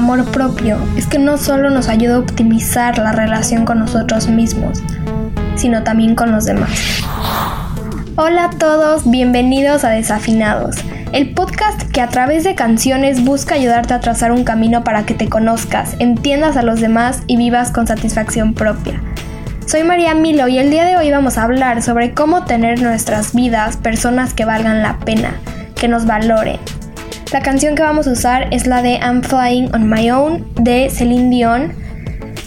Amor propio es que no solo nos ayuda a optimizar la relación con nosotros mismos, sino también con los demás. Hola a todos, bienvenidos a Desafinados, el podcast que a través de canciones busca ayudarte a trazar un camino para que te conozcas, entiendas a los demás y vivas con satisfacción propia. Soy María Milo y el día de hoy vamos a hablar sobre cómo tener en nuestras vidas personas que valgan la pena, que nos valoren. La canción que vamos a usar es la de I'm Flying on My Own de Celine Dion,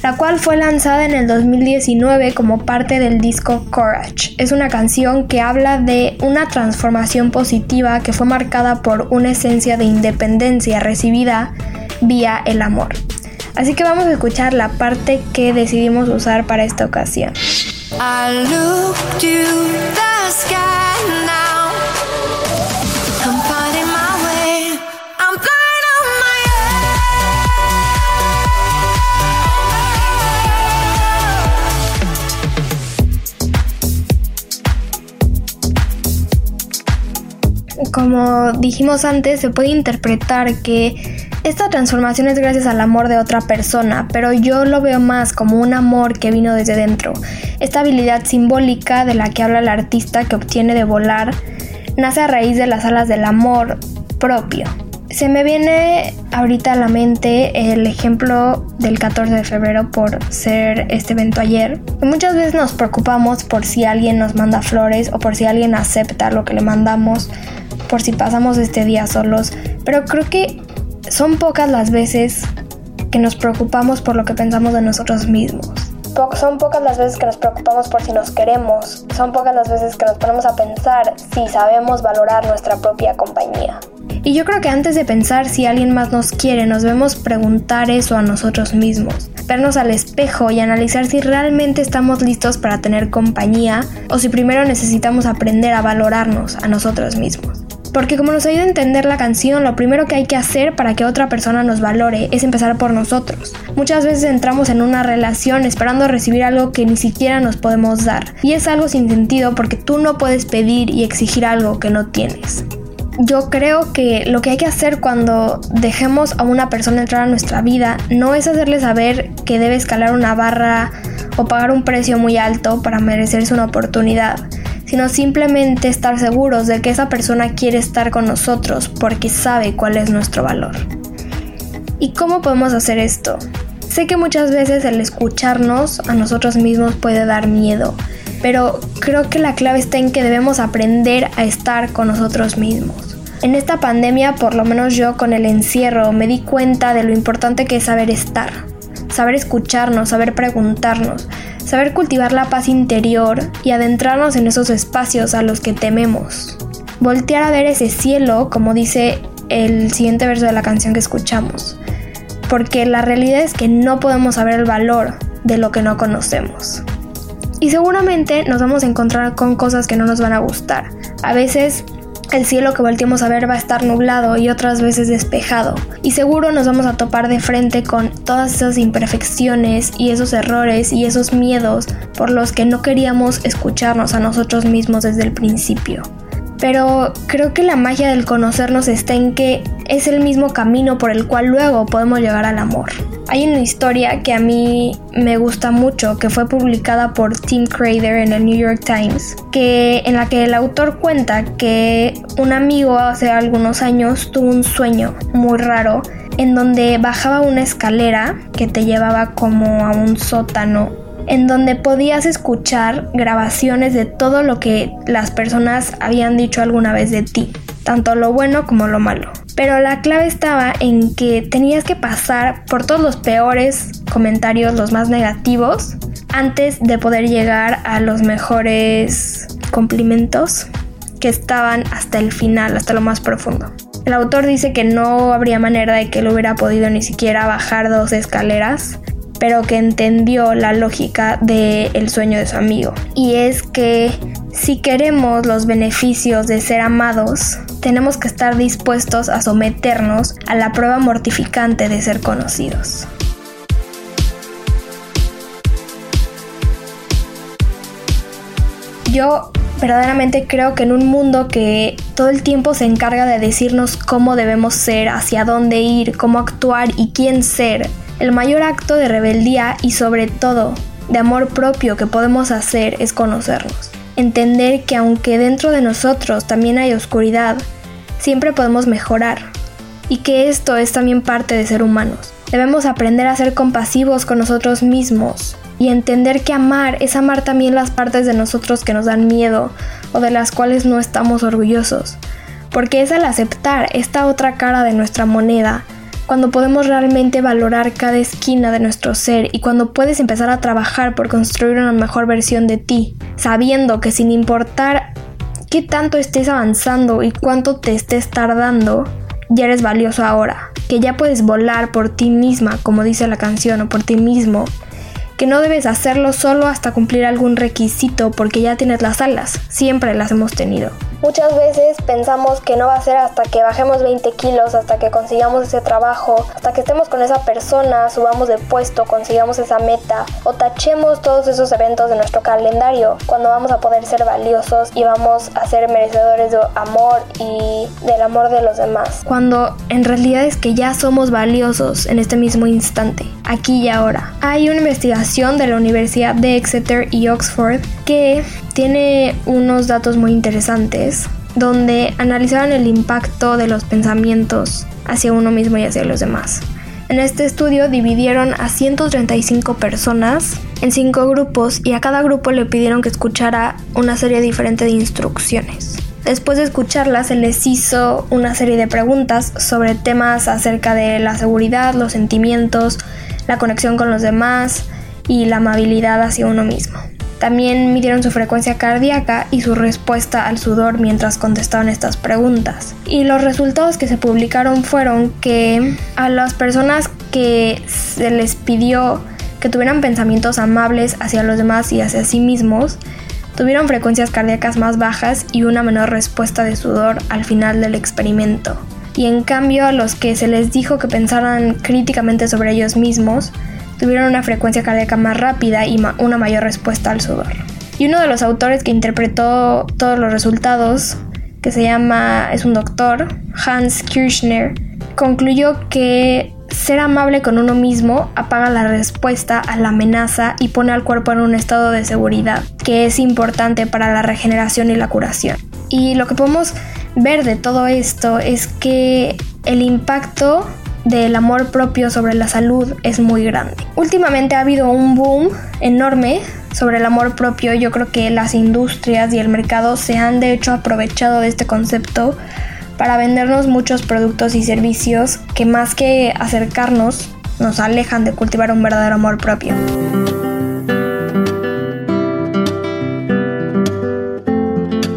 la cual fue lanzada en el 2019 como parte del disco Courage. Es una canción que habla de una transformación positiva que fue marcada por una esencia de independencia recibida vía el amor. Así que vamos a escuchar la parte que decidimos usar para esta ocasión. Como dijimos antes, se puede interpretar que esta transformación es gracias al amor de otra persona, pero yo lo veo más como un amor que vino desde dentro. Esta habilidad simbólica de la que habla el artista que obtiene de volar nace a raíz de las alas del amor propio. Se me viene ahorita a la mente el ejemplo del 14 de febrero por ser este evento ayer. Muchas veces nos preocupamos por si alguien nos manda flores o por si alguien acepta lo que le mandamos, por si pasamos este día solos, pero creo que son pocas las veces que nos preocupamos por lo que pensamos de nosotros mismos. Po- son pocas las veces que nos preocupamos por si nos queremos. Son pocas las veces que nos ponemos a pensar si sabemos valorar nuestra propia compañía. Y yo creo que antes de pensar si alguien más nos quiere, nos debemos preguntar eso a nosotros mismos. Vernos al espejo y analizar si realmente estamos listos para tener compañía o si primero necesitamos aprender a valorarnos a nosotros mismos. Porque como nos ayuda a entender la canción, lo primero que hay que hacer para que otra persona nos valore es empezar por nosotros. Muchas veces entramos en una relación esperando recibir algo que ni siquiera nos podemos dar. Y es algo sin sentido porque tú no puedes pedir y exigir algo que no tienes. Yo creo que lo que hay que hacer cuando dejemos a una persona entrar a nuestra vida no es hacerle saber que debe escalar una barra o pagar un precio muy alto para merecerse una oportunidad, sino simplemente estar seguros de que esa persona quiere estar con nosotros porque sabe cuál es nuestro valor. ¿Y cómo podemos hacer esto? Sé que muchas veces el escucharnos a nosotros mismos puede dar miedo, pero creo que la clave está en que debemos aprender a estar con nosotros mismos. En esta pandemia, por lo menos yo con el encierro, me di cuenta de lo importante que es saber estar, saber escucharnos, saber preguntarnos, saber cultivar la paz interior y adentrarnos en esos espacios a los que tememos. Voltear a ver ese cielo, como dice el siguiente verso de la canción que escuchamos, porque la realidad es que no podemos saber el valor de lo que no conocemos. Y seguramente nos vamos a encontrar con cosas que no nos van a gustar. A veces el cielo que volteemos a ver va a estar nublado y otras veces despejado. Y seguro nos vamos a topar de frente con todas esas imperfecciones y esos errores y esos miedos por los que no queríamos escucharnos a nosotros mismos desde el principio. Pero creo que la magia del conocernos está en que es el mismo camino por el cual luego podemos llegar al amor. Hay una historia que a mí me gusta mucho, que fue publicada por Tim Crader en el New York Times, que en la que el autor cuenta que un amigo hace algunos años tuvo un sueño muy raro en donde bajaba una escalera que te llevaba como a un sótano en donde podías escuchar grabaciones de todo lo que las personas habían dicho alguna vez de ti, tanto lo bueno como lo malo. Pero la clave estaba en que tenías que pasar por todos los peores comentarios, los más negativos, antes de poder llegar a los mejores cumplimientos que estaban hasta el final, hasta lo más profundo. El autor dice que no habría manera de que él hubiera podido ni siquiera bajar dos escaleras pero que entendió la lógica del sueño de su amigo. Y es que si queremos los beneficios de ser amados, tenemos que estar dispuestos a someternos a la prueba mortificante de ser conocidos. Yo verdaderamente creo que en un mundo que todo el tiempo se encarga de decirnos cómo debemos ser, hacia dónde ir, cómo actuar y quién ser, el mayor acto de rebeldía y sobre todo de amor propio que podemos hacer es conocernos. Entender que aunque dentro de nosotros también hay oscuridad, siempre podemos mejorar. Y que esto es también parte de ser humanos. Debemos aprender a ser compasivos con nosotros mismos y entender que amar es amar también las partes de nosotros que nos dan miedo o de las cuales no estamos orgullosos. Porque es al aceptar esta otra cara de nuestra moneda cuando podemos realmente valorar cada esquina de nuestro ser y cuando puedes empezar a trabajar por construir una mejor versión de ti, sabiendo que sin importar qué tanto estés avanzando y cuánto te estés tardando, ya eres valioso ahora, que ya puedes volar por ti misma, como dice la canción, o por ti mismo, que no debes hacerlo solo hasta cumplir algún requisito porque ya tienes las alas, siempre las hemos tenido. Muchas veces pensamos que no va a ser hasta que bajemos 20 kilos, hasta que consigamos ese trabajo, hasta que estemos con esa persona, subamos de puesto, consigamos esa meta o tachemos todos esos eventos de nuestro calendario cuando vamos a poder ser valiosos y vamos a ser merecedores de amor y del amor de los demás. Cuando en realidad es que ya somos valiosos en este mismo instante, aquí y ahora. Hay una investigación de la Universidad de Exeter y Oxford que tiene unos datos muy interesantes donde analizaban el impacto de los pensamientos hacia uno mismo y hacia los demás. En este estudio dividieron a 135 personas en cinco grupos y a cada grupo le pidieron que escuchara una serie diferente de instrucciones. Después de escucharlas se les hizo una serie de preguntas sobre temas acerca de la seguridad, los sentimientos, la conexión con los demás y la amabilidad hacia uno mismo. También midieron su frecuencia cardíaca y su respuesta al sudor mientras contestaban estas preguntas. Y los resultados que se publicaron fueron que a las personas que se les pidió que tuvieran pensamientos amables hacia los demás y hacia sí mismos, tuvieron frecuencias cardíacas más bajas y una menor respuesta de sudor al final del experimento. Y en cambio a los que se les dijo que pensaran críticamente sobre ellos mismos, tuvieron una frecuencia cardíaca más rápida y una mayor respuesta al sudor. Y uno de los autores que interpretó todos los resultados, que se llama, es un doctor, Hans Kirchner, concluyó que ser amable con uno mismo apaga la respuesta a la amenaza y pone al cuerpo en un estado de seguridad, que es importante para la regeneración y la curación. Y lo que podemos ver de todo esto es que el impacto del amor propio sobre la salud es muy grande. Últimamente ha habido un boom enorme sobre el amor propio. Yo creo que las industrias y el mercado se han de hecho aprovechado de este concepto para vendernos muchos productos y servicios que más que acercarnos nos alejan de cultivar un verdadero amor propio.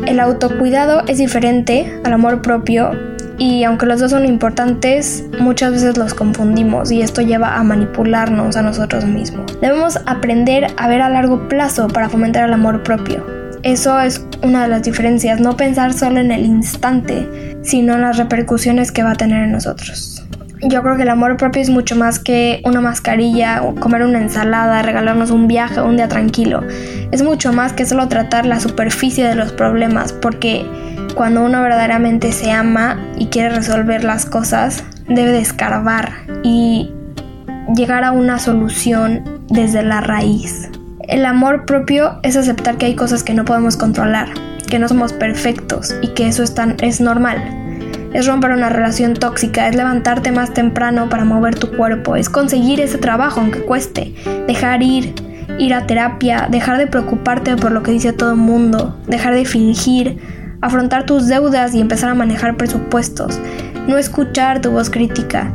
El autocuidado es diferente al amor propio y aunque los dos son importantes, muchas veces los confundimos y esto lleva a manipularnos a nosotros mismos. Debemos aprender a ver a largo plazo para fomentar el amor propio. Eso es una de las diferencias, no pensar solo en el instante, sino en las repercusiones que va a tener en nosotros. Yo creo que el amor propio es mucho más que una mascarilla o comer una ensalada, regalarnos un viaje un día tranquilo. Es mucho más que solo tratar la superficie de los problemas, porque cuando uno verdaderamente se ama y quiere resolver las cosas, debe de escarbar y llegar a una solución desde la raíz. El amor propio es aceptar que hay cosas que no podemos controlar, que no somos perfectos y que eso es, tan, es normal. Es romper una relación tóxica, es levantarte más temprano para mover tu cuerpo, es conseguir ese trabajo aunque cueste, dejar ir, ir a terapia, dejar de preocuparte por lo que dice todo el mundo, dejar de fingir, afrontar tus deudas y empezar a manejar presupuestos, no escuchar tu voz crítica,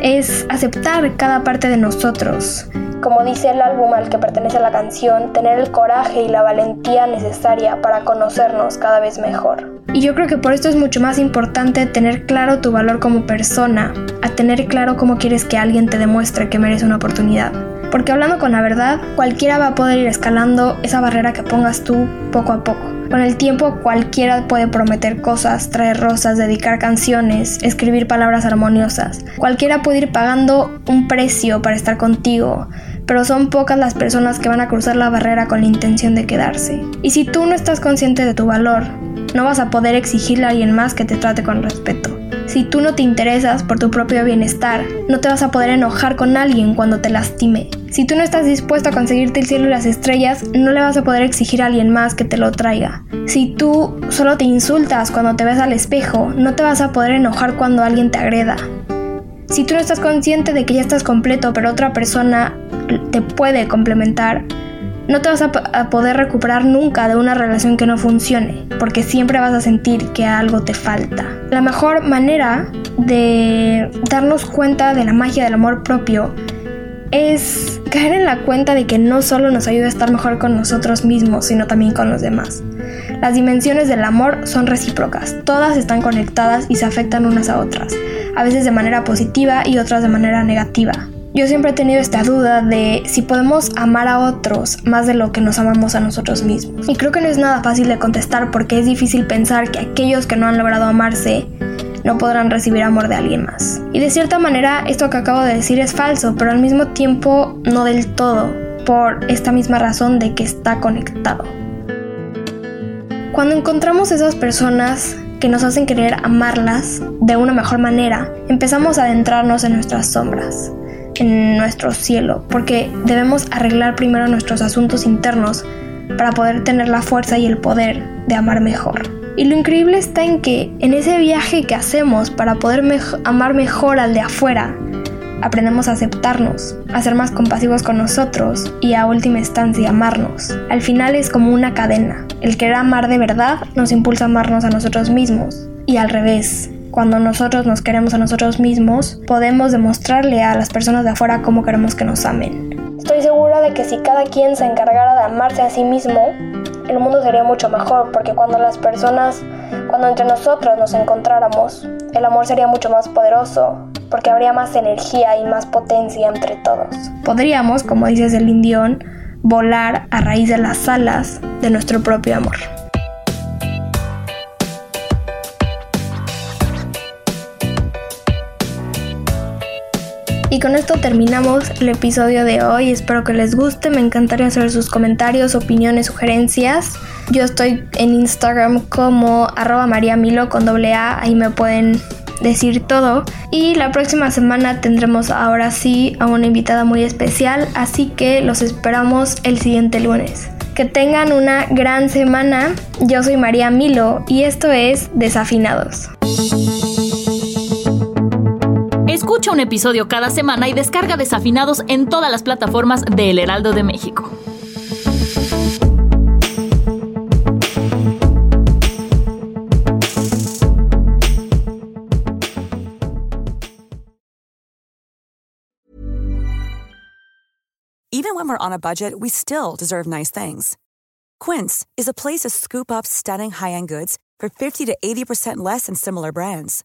es aceptar cada parte de nosotros. Como dice el álbum al que pertenece la canción, tener el coraje y la valentía necesaria para conocernos cada vez mejor. Y yo creo que por esto es mucho más importante tener claro tu valor como persona, a tener claro cómo quieres que alguien te demuestre que merece una oportunidad. Porque hablando con la verdad, cualquiera va a poder ir escalando esa barrera que pongas tú poco a poco. Con el tiempo cualquiera puede prometer cosas, traer rosas, dedicar canciones, escribir palabras armoniosas. Cualquiera puede ir pagando un precio para estar contigo, pero son pocas las personas que van a cruzar la barrera con la intención de quedarse. Y si tú no estás consciente de tu valor, no vas a poder exigirle a alguien más que te trate con respeto. Si tú no te interesas por tu propio bienestar, no te vas a poder enojar con alguien cuando te lastime. Si tú no estás dispuesto a conseguirte el cielo y las estrellas, no le vas a poder exigir a alguien más que te lo traiga. Si tú solo te insultas cuando te ves al espejo, no te vas a poder enojar cuando alguien te agreda. Si tú no estás consciente de que ya estás completo, pero otra persona te puede complementar, no te vas a, poder recuperar nunca de una relación que no funcione, porque siempre vas a sentir que algo te falta. La mejor manera de darnos cuenta de la magia del amor propio es caer en la cuenta de que no solo nos ayuda a estar mejor con nosotros mismos, sino también con los demás. Las dimensiones del amor son recíprocas, todas están conectadas y se afectan unas a otras, a veces de manera positiva y otras de manera negativa. Yo siempre he tenido esta duda de si podemos amar a otros más de lo que nos amamos a nosotros mismos. Y creo que no es nada fácil de contestar porque es difícil pensar que aquellos que no han logrado amarse no podrán recibir amor de alguien más. Y de cierta manera esto que acabo de decir es falso, pero al mismo tiempo no del todo, por esta misma razón de que está conectado. Cuando encontramos esas personas que nos hacen querer amarlas de una mejor manera, empezamos a adentrarnos en nuestras sombras en nuestro cielo, porque debemos arreglar primero nuestros asuntos internos para poder tener la fuerza y el poder de amar mejor. Y lo increíble está en que en ese viaje que hacemos para poder amar mejor al de afuera, aprendemos a aceptarnos, a ser más compasivos con nosotros y a última instancia amarnos. Al final es como una cadena. El querer amar de verdad nos impulsa a amarnos a nosotros mismos. Y al revés, cuando nosotros nos queremos a nosotros mismos, podemos demostrarle a las personas de afuera cómo queremos que nos amen. Estoy segura de que si cada quien se encargara de amarse a sí mismo, el mundo sería mucho mejor, porque cuando las personas, cuando entre nosotros nos encontráramos, el amor sería mucho más poderoso, porque habría más energía y más potencia entre todos. Podríamos, como dices el indión, volar a raíz de las alas de nuestro propio amor. Y con esto terminamos el episodio de hoy. Espero que les guste. Me encantaría saber sus comentarios, opiniones, sugerencias. Yo estoy en Instagram como arroba mariamilo con doble A. Ahí me pueden decir todo. Y la próxima semana tendremos ahora sí a una invitada muy especial. Así que los esperamos el siguiente lunes. Que tengan una gran semana. Yo soy María Milo y esto es Desafinados. Escucha un episodio cada semana y descarga Desafinados en todas las plataformas de El Heraldo de México. Even when we're on a budget, we still deserve nice things. Quince is a place to scoop up stunning high-end goods for 50 to 80% less than similar brands.